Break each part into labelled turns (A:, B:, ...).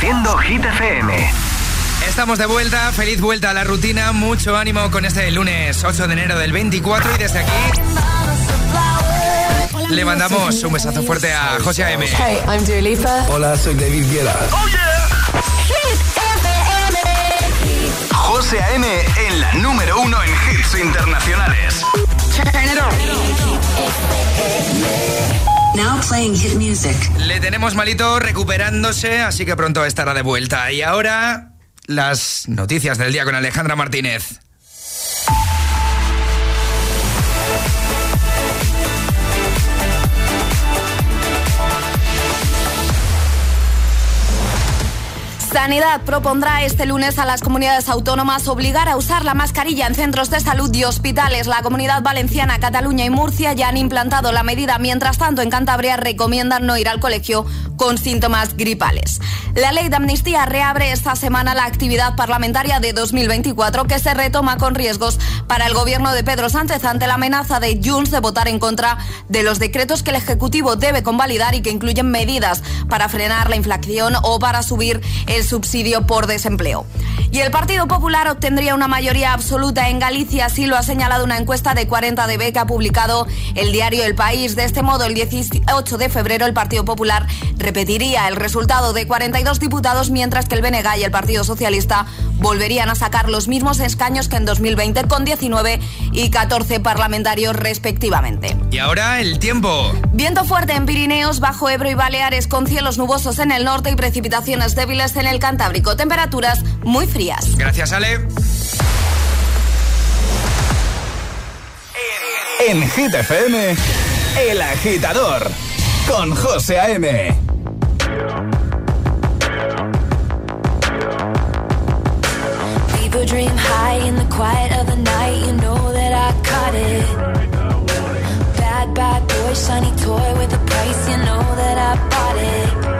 A: Reproduciendo Hit FM.
B: Estamos de vuelta, feliz vuelta a la rutina, mucho ánimo con este lunes 8 de enero del 24 y desde aquí le mandamos un besazo fuerte a José A.M.
C: Hey, I'm Dua Lipa.
D: Hola, soy David Guetta.
A: ¡Oh, yeah! José A.M. en la número uno en hits internacionales.
B: Le tenemos malito recuperándose, así que pronto estará de vuelta. Y ahora, las noticias del día con Alejandra Martínez.
E: Sanidad propondrá este lunes a las comunidades autónomas obligar a usar la mascarilla en centros de salud y hospitales. La comunidad valenciana, Cataluña y Murcia ya han implantado la medida. Mientras tanto, en Cantabria recomiendan no ir al colegio con síntomas gripales. La ley de amnistía reabre esta semana la actividad parlamentaria de 2024 que se retoma con riesgos para el gobierno de Pedro Sánchez ante la amenaza de Junts de votar en contra de los decretos que el Ejecutivo debe convalidar y que incluyen medidas para frenar la inflación o para subir el subsidio por desempleo. Y el Partido Popular obtendría una mayoría absoluta en Galicia, así lo ha señalado una encuesta de 40 dB que ha publicado el diario El País. De este modo, el 18 de febrero el Partido Popular repetiría el resultado de 42 diputados, mientras que el BNG y el Partido Socialista volverían a sacar los mismos escaños que en 2020 con 19 y 14 parlamentarios respectivamente.
B: Y ahora el tiempo.
E: Viento fuerte en Pirineos, bajo Ebro y Baleares con cielos nubosos en el norte y precipitaciones débiles en el Cantábrico. Temperaturas muy frías.
B: Gracias, Ale.
A: En Hit FM, El Agitador, con José A.M.
F: People dream high in the quiet of the night, you know that I caught it. Bad, bad boy, shiny toy with a price, you know that I bought it.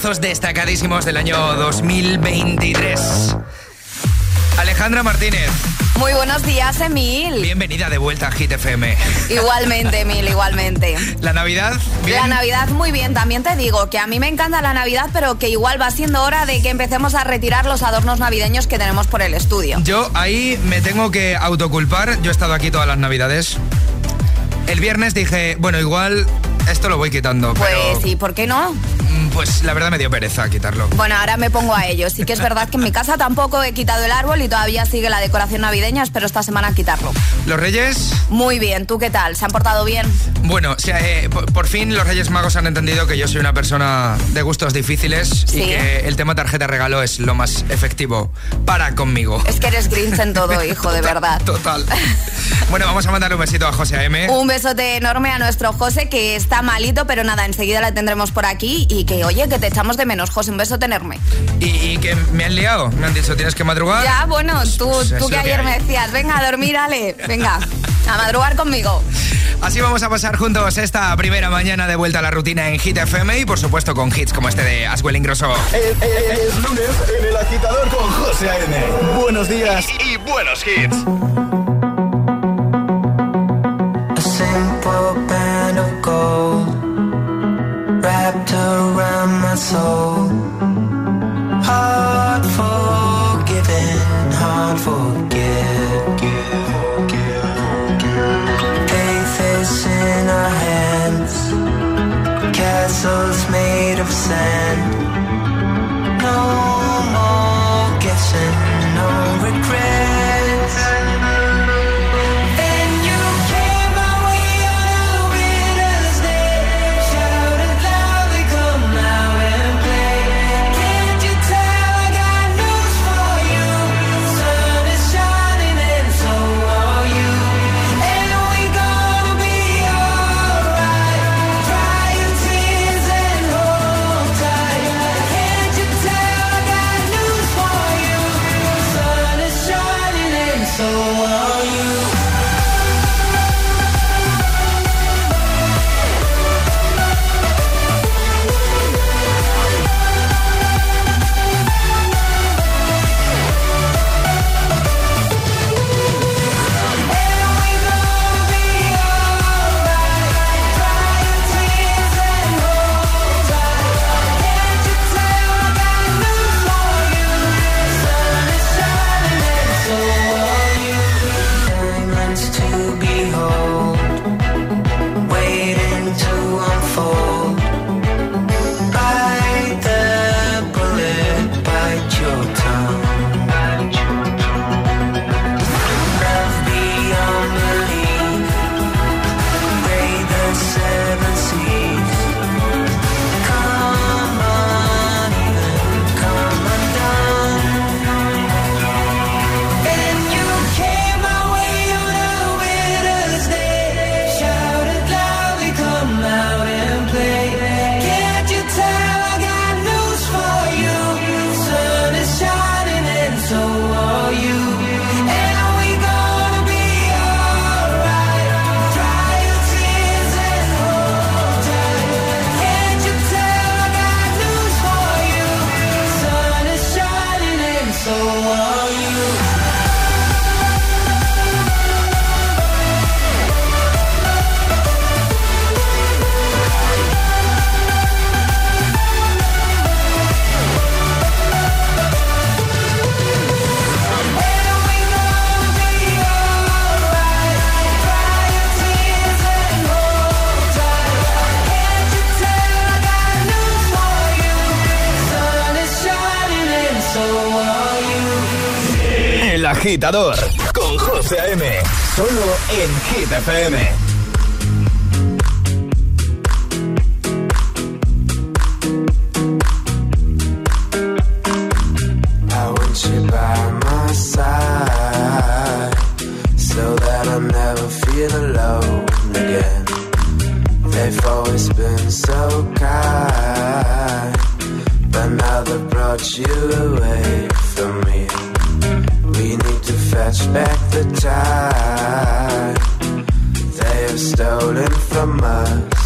B: temazos destacadísimos del año 2023. Alejandra Martínez.
E: Muy buenos días, Emil.
B: Bienvenida de vuelta a Hit FM.
E: Igualmente, Emil, igualmente.
B: ¿La Navidad? ¿Bien?
E: La Navidad muy bien, también te digo que a mí me encanta la Navidad, pero que igual va siendo hora de que empecemos a retirar los adornos navideños que tenemos por el estudio.
B: Yo ahí me tengo que autoculpar. Yo he estado aquí todas las Navidades. El viernes dije, bueno, igual esto lo voy quitando.
E: Pues
B: pero,
E: sí, ¿por qué no?
B: Mm, Pues la verdad me dio pereza quitarlo.
E: Bueno, ahora me pongo a ello. Sí que es verdad que en mi casa tampoco he quitado el árbol y todavía sigue la decoración navideña. Espero esta semana quitarlo.
B: Los Reyes,
E: Muy bien, ¿tú qué tal? ¿Se han portado bien?
B: bueno, o sea, eh, por, por fin los Reyes Magos han entendido que yo soy una persona de gustos difíciles
E: Sí.
B: y que el tema tarjeta regalo es lo más efectivo para conmigo.
E: Es que eres Grinch en todo, hijo, de verdad.
B: Total. Bueno, vamos a mandar un besito a José A.M.
E: Un besote enorme a nuestro José que está malito, pero nada, enseguida la tendremos por aquí y que, oye, que te echamos de menos, José, un besote enorme.
B: Y, y que me han liado. Me han dicho, tienes que madrugar.
E: Ya, bueno, tú,
B: Pues es
E: tú que ayer me decías, venga a dormir, Ale, venga, a madrugar conmigo.
B: Así vamos a pasar juntos esta primera mañana de vuelta a la rutina en Hit FM y por supuesto con hits como este de Aswell Ingrosso.
A: Es, es- es lunes en el agitador con José A.M. Buenos días y, y buenos hits.
G: Soul.
A: Con José A.M. Solo en Hit.
G: I want you by my side so that I'll never feel alone again. They've always been so kind, but now they've brought you away from me. We need to fetch back the time they have stolen from us.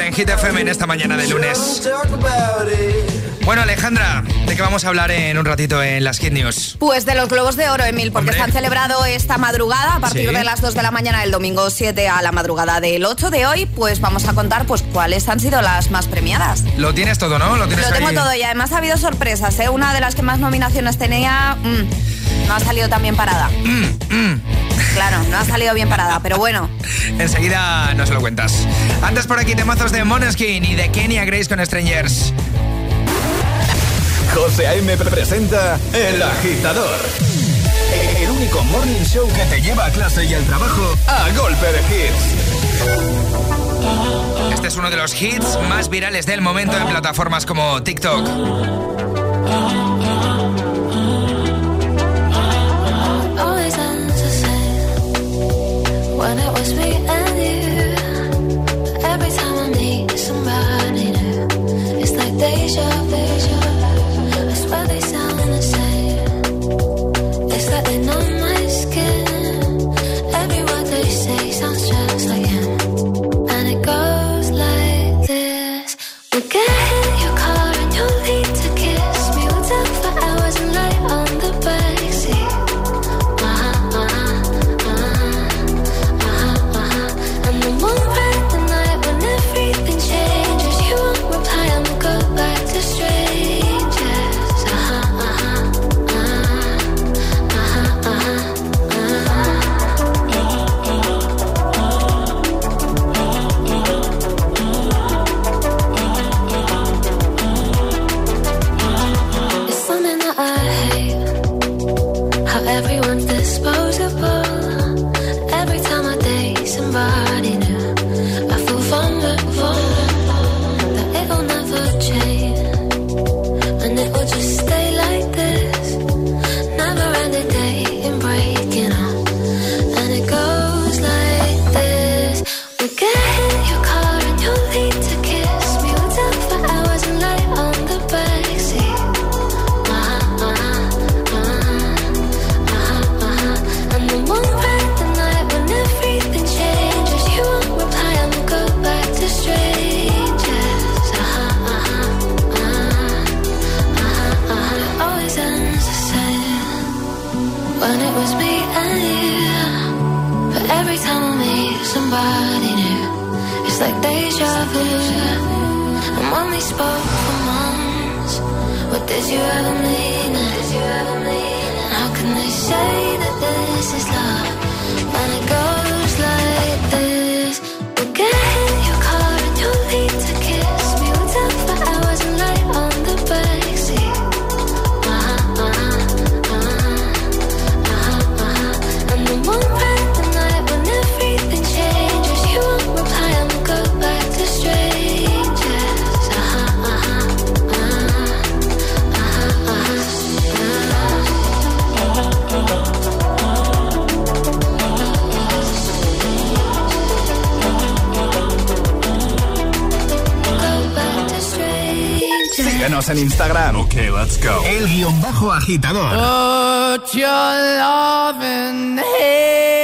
B: en Hit FM en esta mañana de lunes. Bueno, Alejandra, ¿de qué vamos a hablar en un ratito en las Hit News?
E: Pues de los Globos de Oro, Emil, porque se han celebrado esta madrugada a partir de las 2 de la mañana del domingo 7 a la madrugada del 8 de hoy. Pues vamos a contar pues cuáles han sido las más premiadas.
B: Lo tienes todo, ¿no? Lo, tienes
E: Lo tengo todo y además ha habido sorpresas. ¿eh? Una de las que más nominaciones tenía... Mm, no ha salido tan bien parada.
B: Mm, mm.
E: Claro, no ha salido bien parada, pero bueno.
B: Enseguida nos lo cuentas. Antes por aquí temazos de Moneskin y de Kenya Grace con Strangers.
A: José A.M. presenta El Agitador. El único morning show que te lleva a clase y al trabajo a golpe de hits.
B: Este es uno de los hits más virales del momento en plataformas como TikTok.
H: It's like deja vu.
A: Síguenos en Instagram.
I: Ok, let's go.
A: El guion bajo agitador.
J: Put your loving hand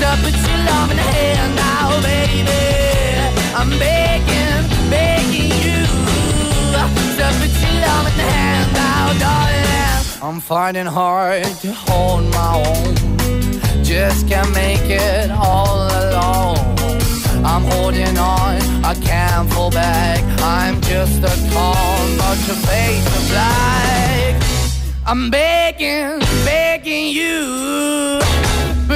J: the now, baby. I'm begging, begging you the now, darling. I'm finding hard to hold my own. Just can't make it all alone. I'm holding on, I can't fall back. I'm just a call, but your face is black. I'm begging, begging you.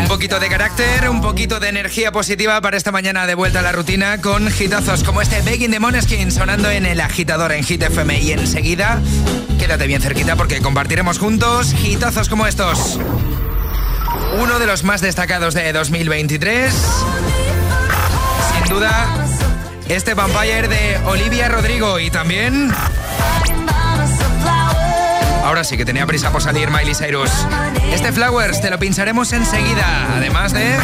B: Un poquito de carácter, un poquito de energía positiva para esta mañana de vuelta a la rutina con hitazos como este Begging the Moneskin sonando en el agitador en Hit FM y enseguida quédate bien cerquita porque compartiremos juntos hitazos como estos. Uno de los más destacados de 2023, sin duda, este Vampire de Olivia Rodrigo y también... Ahora sí que tenía prisa por salir Miley Cyrus. Este Flowers te lo pincharemos enseguida, además de...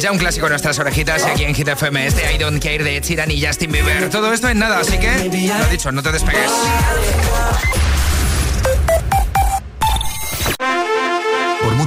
B: Ya un clásico en nuestras orejitas y aquí en Hit FM este I Don't Care de Sheeran y Justin Bieber. Todo esto en nada, así que, lo dicho, no te despegues.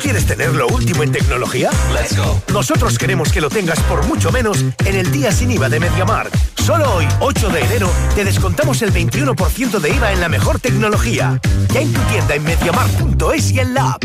K: ¿Tú quieres tener lo último en tecnología? Let's go. Nosotros queremos que lo tengas por mucho menos en el día sin IVA de MediaMarkt. Solo hoy, 8 de enero, te descontamos el 21% de IVA en la mejor tecnología. Ya en tu tienda en MediaMarkt.es y en la app.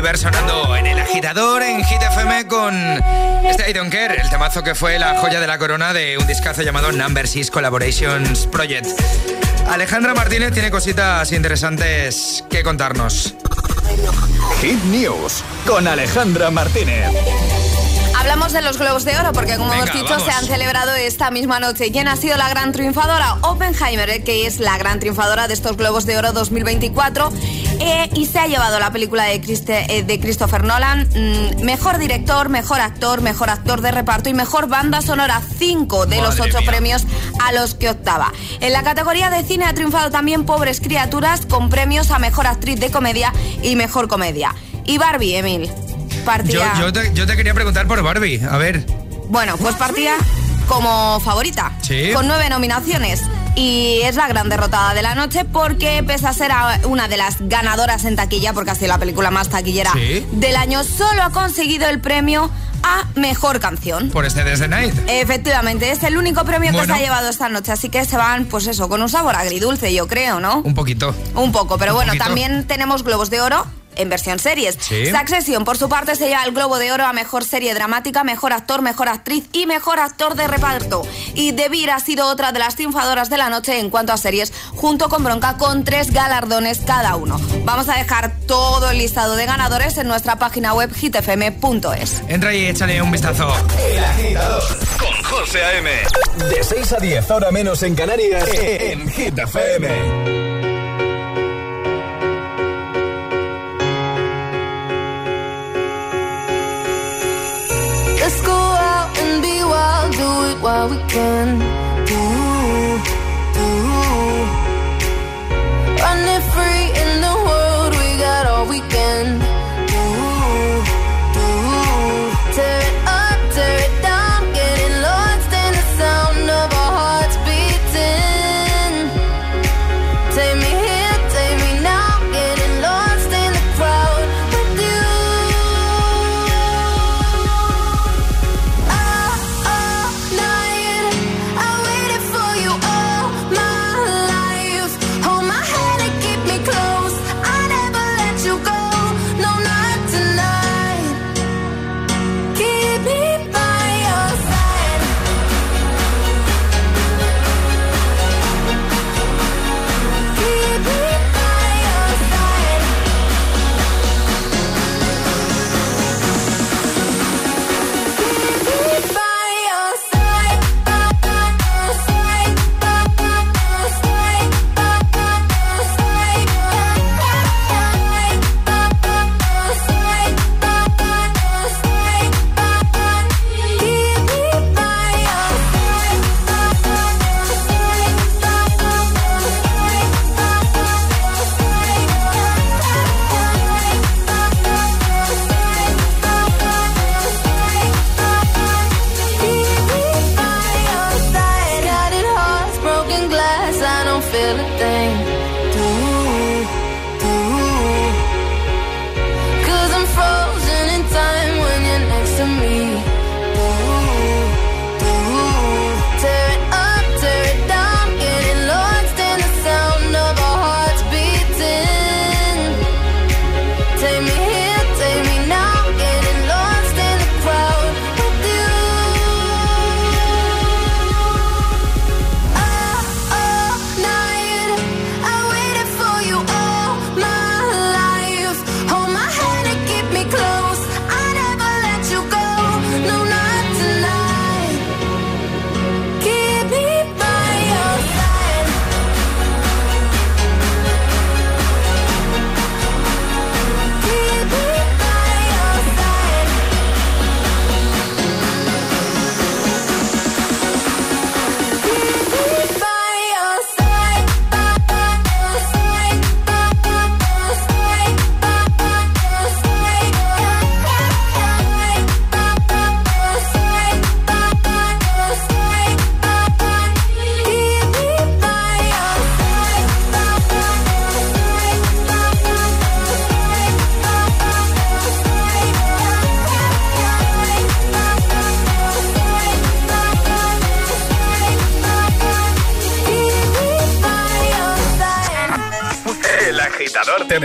B: Bieber sonando en el agitador en Hit FM con este I Don't Care, el temazo que fue la joya de la corona de un discazo llamado Number 6 Collaborations Project. Alejandra Martínez tiene cositas interesantes que contarnos.
A: Hit News con Alejandra Martínez.
E: Hablamos de los Globos de Oro porque, como
B: Venga,
E: hemos dicho,
B: vamos.
E: se han celebrado esta misma noche. ¿Quién ha sido la gran triunfadora? Oppenheimer, eh, que es la gran triunfadora de estos Globos de Oro 2024. eh, y se ha llevado la película de, Christe- eh, de Christopher Nolan, mm, mejor director, mejor actor, mejor actor de reparto y mejor banda sonora. Cinco de los ocho
B: mía.
E: premios a los que optaba. En la categoría de cine ha triunfado también Pobres Criaturas con premios a mejor actriz de comedia y mejor comedia. Y Barbie, Emil.
B: Yo, te, yo te quería preguntar por Barbie. A ver.
E: Bueno, pues partía como favorita,
B: Sí.
E: con nueve nominaciones. Y es la gran derrotada de la noche porque pese a ser una de las ganadoras en taquilla, porque ha sido la película más taquillera
B: Sí.
E: del año, solo ha conseguido el premio a Mejor Canción.
B: Por este Desde Night.
E: Efectivamente, es el único premio que se ha llevado esta noche, así que se van, pues eso, con un sabor agridulce, yo creo, ¿no?
B: Un poquito.
E: Un poco, pero
B: Un
E: bueno,
B: poquito.
E: también tenemos Globos de Oro en versión series.
B: Sí.
E: Succession, por su parte, se lleva el Globo de Oro a Mejor Serie Dramática, Mejor Actor, Mejor Actriz y Mejor Actor de Reparto. Y The Bear ha sido otra de las triunfadoras de la noche en cuanto a series, junto con Bronca, con tres galardones cada uno. Vamos a dejar todo el listado de ganadores en nuestra página web hitfm.es.
B: Entra y échale un vistazo.
A: El agitador con José A.M. De 6 a 10, hora menos en Canarias, en Hit FM.
L: Be wild, do it while we can.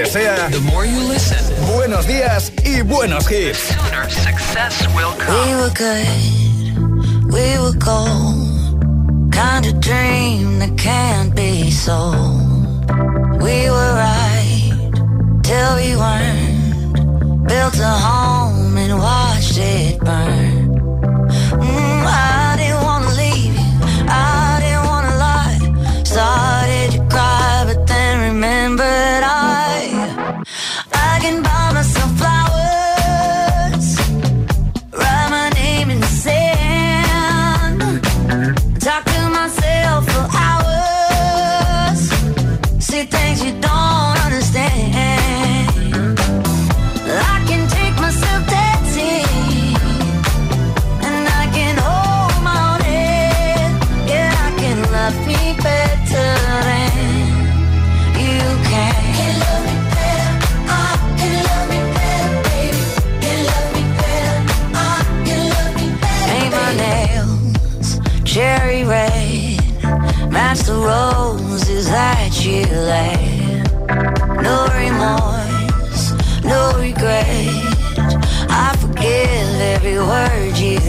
A: Agitador te desea buenos días y buenos hits.
F: We were good, we were gold. Kind of dream that can't be sold. We were right till we weren't. Built a home and watched it burn.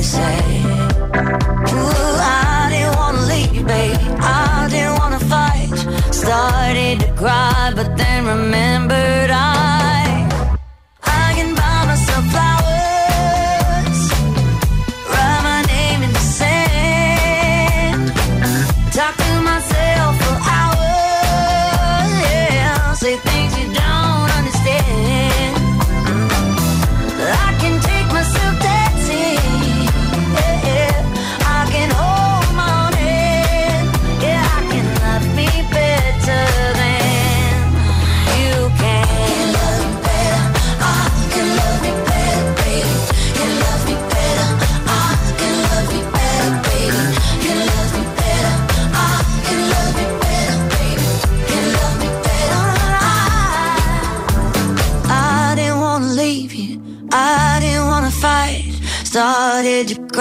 F: say.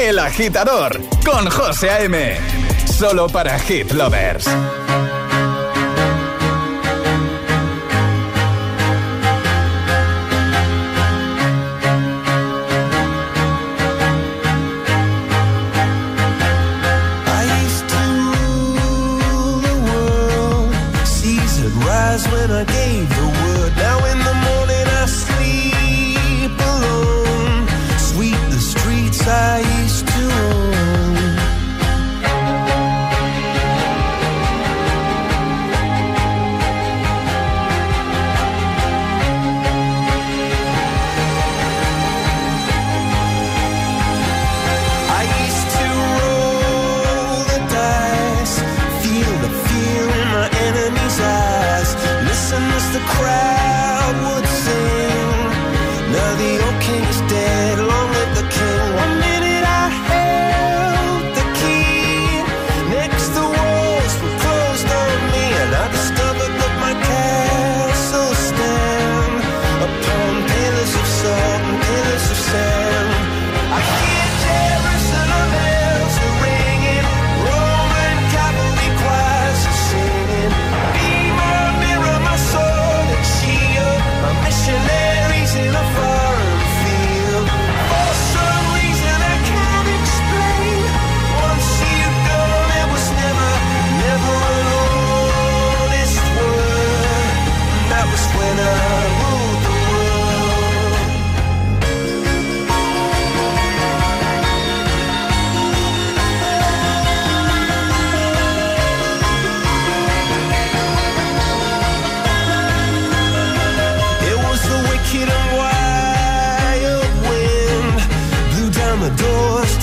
M: El agitador con José A.M. Solo para Hit Lovers.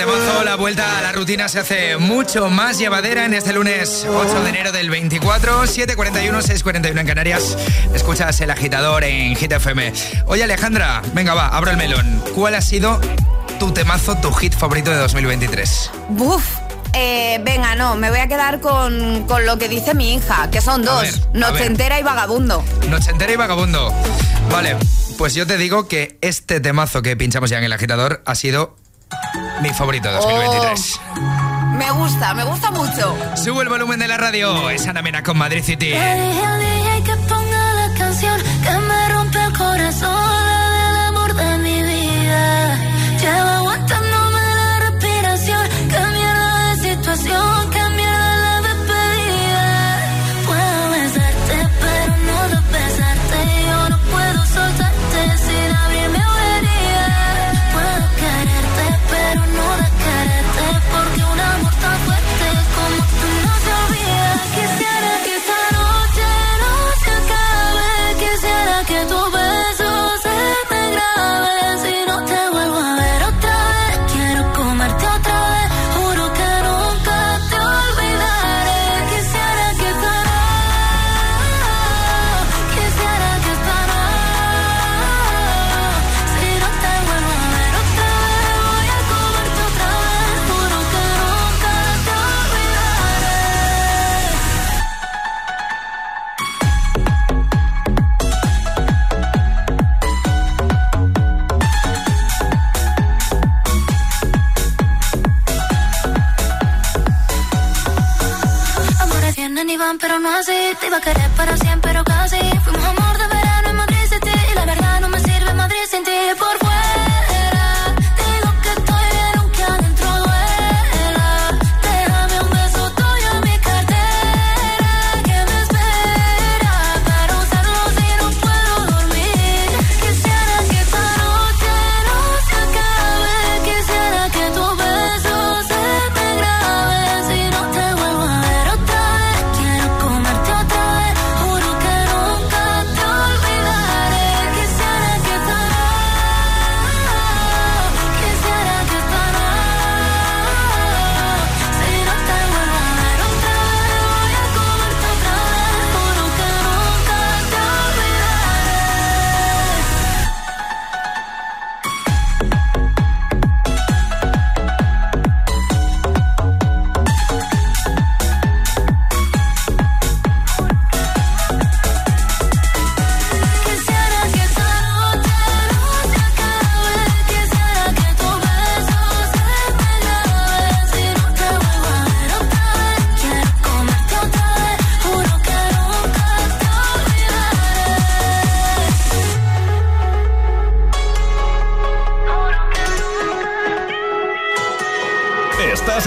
N: temazo, la
B: vuelta a la rutina se hace mucho más llevadera en este lunes 8 de enero del 24, 7.41, 6.41 en Canarias. Escuchas El Agitador en Hit FM. Oye Alejandra, venga va, abro el melón. ¿Cuál ha sido tu temazo, tu hit favorito de 2023?
E: ¡Buf! Eh, venga, no, me voy a quedar con, con, lo que dice mi hija, que son dos,
B: ver, Noche
E: entera y Vagabundo.
B: Noche entera y Vagabundo. Vale, pues yo te digo que este temazo que pinchamos ya en el agitador ha sido mi favorito 2023.
E: Oh, me gusta, me gusta mucho.
B: Sube el volumen de la radio. Es Ana Mena con Madrid City.
H: Le dije, le dije que ponga la canción que me rompe el corazón, el amor de mi vida. Llevo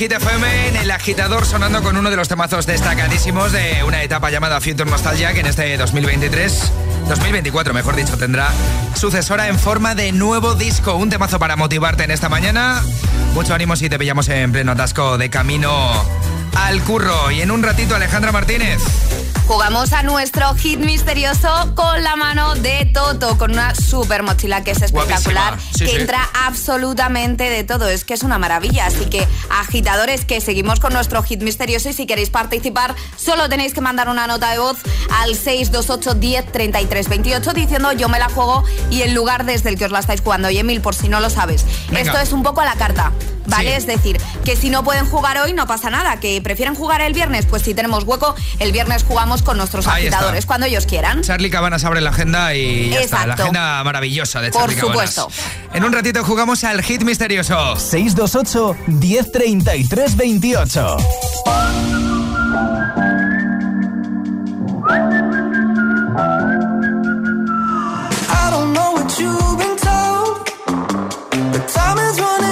B: en FM, en el agitador sonando con uno de los temazos destacadísimos de una etapa llamada Future Nostalgia que en este 2023, 2024 mejor dicho, tendrá sucesora en forma de nuevo disco. Un temazo para motivarte en esta mañana. Mucho ánimo si te pillamos en pleno atasco de camino al curro. Y en un ratito Alejandra Martínez.
E: Jugamos a nuestro hit misterioso con la mano de Toto, con una super mochila que es espectacular.
B: Sí,
E: que
B: sí.
E: entra absolutamente de todo. Es que es una maravilla. Así que, agitadores, que seguimos con nuestro hit misterioso y si queréis participar, solo tenéis que mandar una nota de voz al 628 10 33 28 diciendo yo me la juego y el lugar desde el que os la estáis jugando. Y Emil, por si no lo sabes,
O: Venga.
E: esto es un poco a la carta. ¿Vale?
O: Sí.
E: Es decir, que si no pueden jugar hoy no pasa nada, que prefieren jugar el viernes, pues si tenemos hueco, el viernes jugamos con nuestros
B: Ahí está.
E: agitadores cuando ellos quieran.
B: Charlie Cabanas abre la agenda y ya está. La agenda maravillosa de
E: Por
B: Charlie Cabanas.
E: supuesto.
B: En un ratito jugamos al hit misterioso.
A: 628 1033 28.
G: I don't know what you've been told, but time is running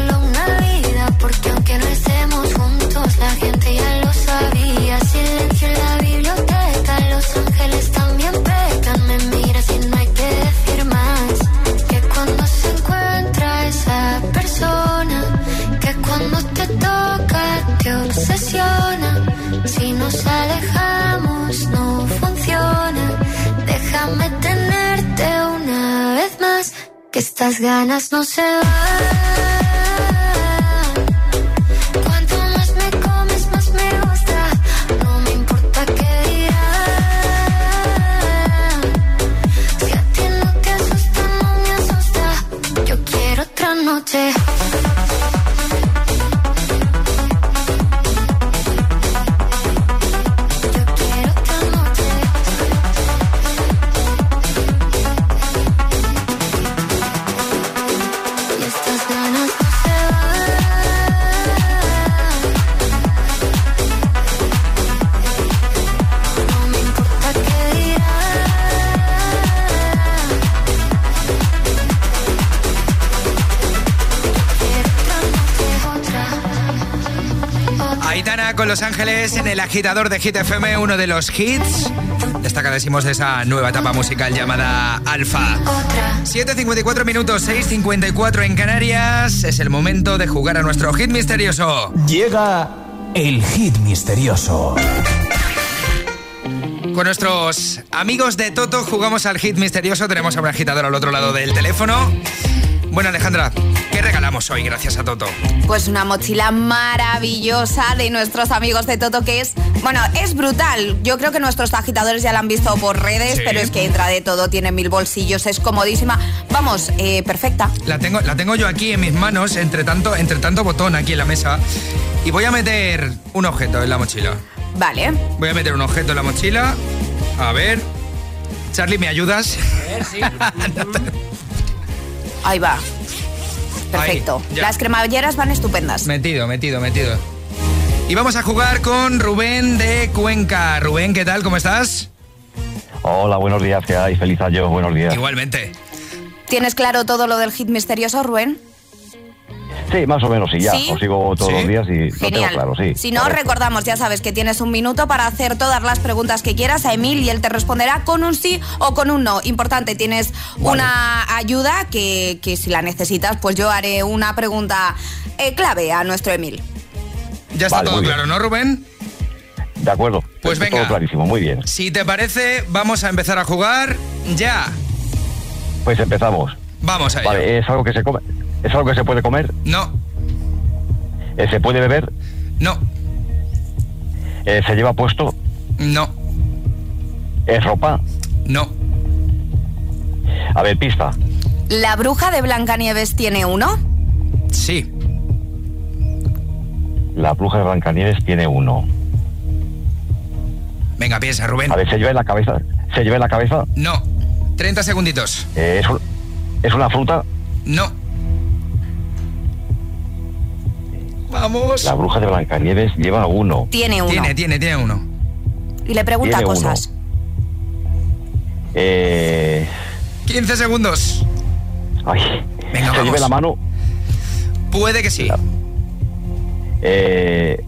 H: Estas ganas no se van.
B: Los Ángeles en el agitador de Hit FM, uno de los hits destacadísimos de esa nueva etapa musical llamada Alfa. 7.54 minutos, 6.54 en Canarias. Es el momento de jugar a nuestro hit misterioso.
A: Llega el hit misterioso.
B: Con nuestros amigos de Toto jugamos al hit misterioso. Tenemos a un agitador al otro lado del teléfono. Bueno, Alejandra, ¿qué regalamos hoy gracias a Toto?
E: Pues una mochila maravillosa de nuestros amigos de Toto que es, bueno, es brutal. Yo creo que nuestros agitadores ya la han visto por redes,
B: Sí.
E: pero es que entra de todo, tiene mil bolsillos, es comodísima. Vamos, eh, perfecta.
B: La tengo, la tengo yo aquí en mis manos, entre tanto, entre tanto botón aquí en la mesa. Y voy a meter un objeto en la mochila.
E: Vale.
B: Voy a meter un objeto en la mochila. A ver. Charlie, ¿me ayudas?
E: Ahí va. Perfecto.
B: Ahí.
E: Las cremalleras van estupendas.
B: Metido, metido, metido. Y vamos a jugar con Rubén de Cuenca. Rubén, ¿qué tal? ¿Cómo estás?
O: Hola, buenos días, ¿qué hay? Feliz año, buenos días.
B: Igualmente.
E: ¿Tienes claro todo lo del hit misterioso, Rubén?
O: Sí, más o menos, sí, ya.
E: ¿Sí?
O: Os sigo todos
B: Sí.
O: los días y lo tengo claro, sí.
E: si no,
O: Correcto.
E: recordamos, ya sabes que tienes un minuto para hacer todas las preguntas que quieras a Emil y él te responderá con un sí o con un no. Importante, tienes una ayuda que, que si la necesitas, pues yo haré una pregunta eh, clave a nuestro Emil.
B: Ya está
O: Vale,
B: todo claro, ¿no, Rubén?
O: De acuerdo.
B: Pues
O: Está
B: venga.
O: Todo clarísimo, muy bien.
B: Si te parece, vamos a empezar a jugar ya.
O: Pues empezamos.
B: Vamos a ello.
O: Vale, ¿es algo que se come? ¿Es algo que se puede comer?
B: No,
O: Eh, ¿Se puede beber?
B: no,
O: Eh, ¿Se lleva puesto?
B: no,
O: ¿Es ropa?
B: no.
O: A ver, pista.
E: ¿La bruja de Blancanieves tiene uno?
B: Sí,
O: La bruja de Blancanieves tiene uno.
B: venga, piensa, Rubén.
O: A ver, ¿se lleva en la cabeza? ¿Se lleva en la cabeza?
B: No. 30 segunditos.
O: Eh, ¿es, un- ¿Es una fruta?
B: No. Vamos.
O: La bruja de Blancanieves lleva uno.
E: Tiene uno.
B: Tiene, tiene, tiene uno.
E: Y le pregunta
O: Tiene uno.
E: cosas.
O: Eh,
B: 15 segundos.
O: ay,
B: Venga,
O: ¿Se
B: vamos.
O: lleva en la mano?
B: Puede que sí.
O: Eh,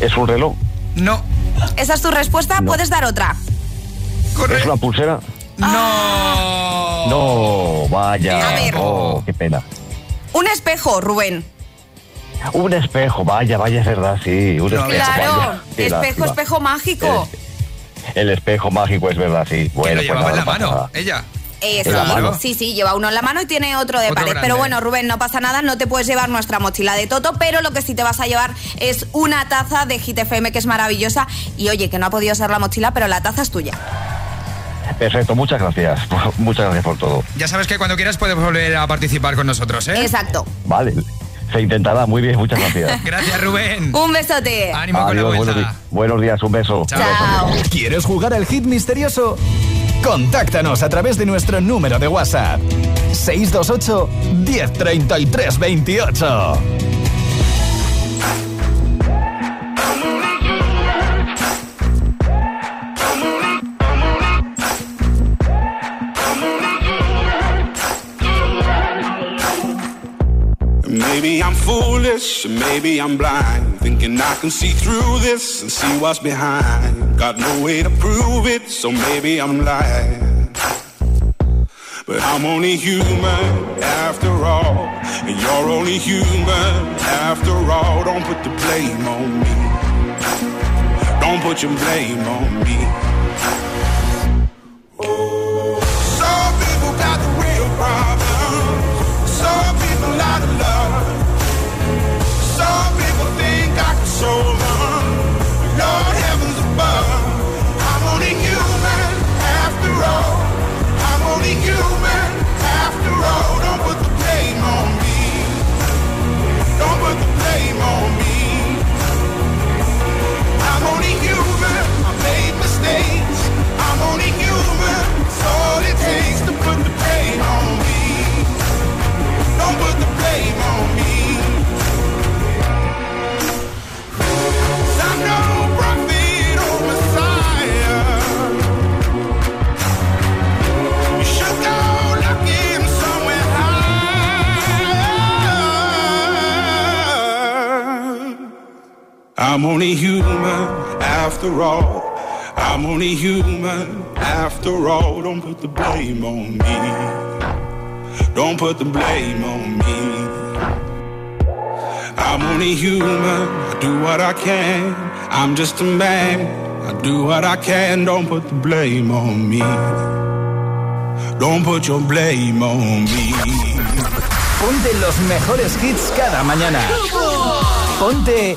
O: ¿Es un reloj?
B: No.
E: ¿Esa es tu respuesta? ¿Puedes dar otra?
O: ¿Es una pulsera?
B: No.
O: No, vaya.
E: A ver.
O: Oh, qué pena.
E: Un espejo, Rubén.
O: Un espejo, vaya, vaya, es verdad, sí. Un espejo,
E: Claro,
O: vaya.
E: Espejo, espejo mágico.
O: El espejo mágico es verdad, sí. Bueno, pues
B: llevaba
O: nada,
B: en la
O: no pasa
B: mano,
O: nada.
B: ella.
E: Eh, sí, sí, sí, lleva uno en la mano y tiene otro de
B: Otro
E: pared.
B: grande.
E: Pero bueno, Rubén, no pasa nada, no te puedes llevar nuestra mochila de Toto, pero lo que sí te vas a llevar es una taza de Hit FM que es maravillosa. Y oye, que no ha podido ser la mochila, pero la taza es tuya.
O: Perfecto, muchas gracias. Muchas gracias por todo.
B: Ya sabes que cuando quieras puedes volver a participar con nosotros, ¿eh?
E: Exacto.
O: Vale, se intentará. Muy bien, muchas gracias.
B: Gracias, Rubén.
E: Un besote.
B: Ánimo con la
O: Adiós, buenos, buenos días, un beso.
E: Chao.
F: ¿Quieres jugar al hit misterioso? Contáctanos a través de nuestro número de WhatsApp. 628 1033 28.
P: Foolish, maybe I'm blind. Thinking I can see through this and see what's behind. Got no way to prove it, so maybe I'm lying. But I'm only human after all. And you're only human after all. Don't put the blame on me. Don't put your blame on me. I'm only human after all. I'm only human after all. Don't put the blame on me. Don't put the blame on me. I'm only human. I do what I can. I'm just a man. I do what I can. Don't put the blame on me. Don't put your blame on me.
F: Ponte los mejores hits cada mañana. Ponte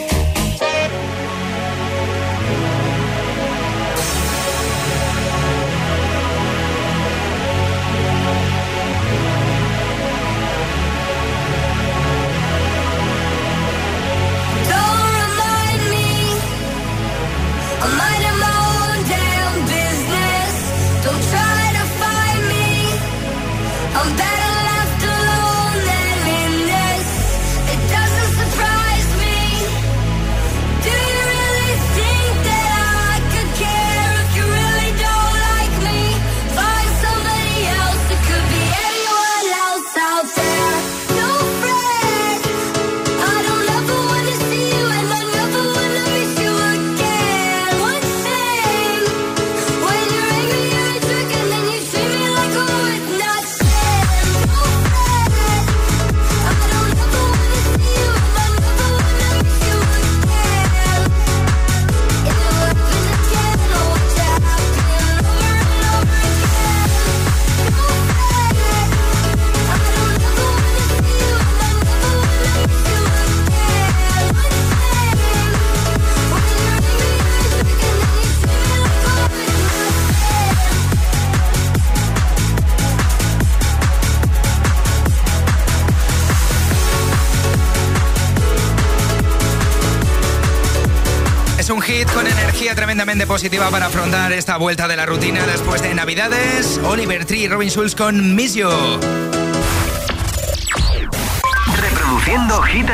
B: con energía tremendamente positiva para afrontar esta vuelta de la rutina después de Navidades. Oliver Tree y Robin Schulz con Miss You.
Q: Reproduciendo Hit.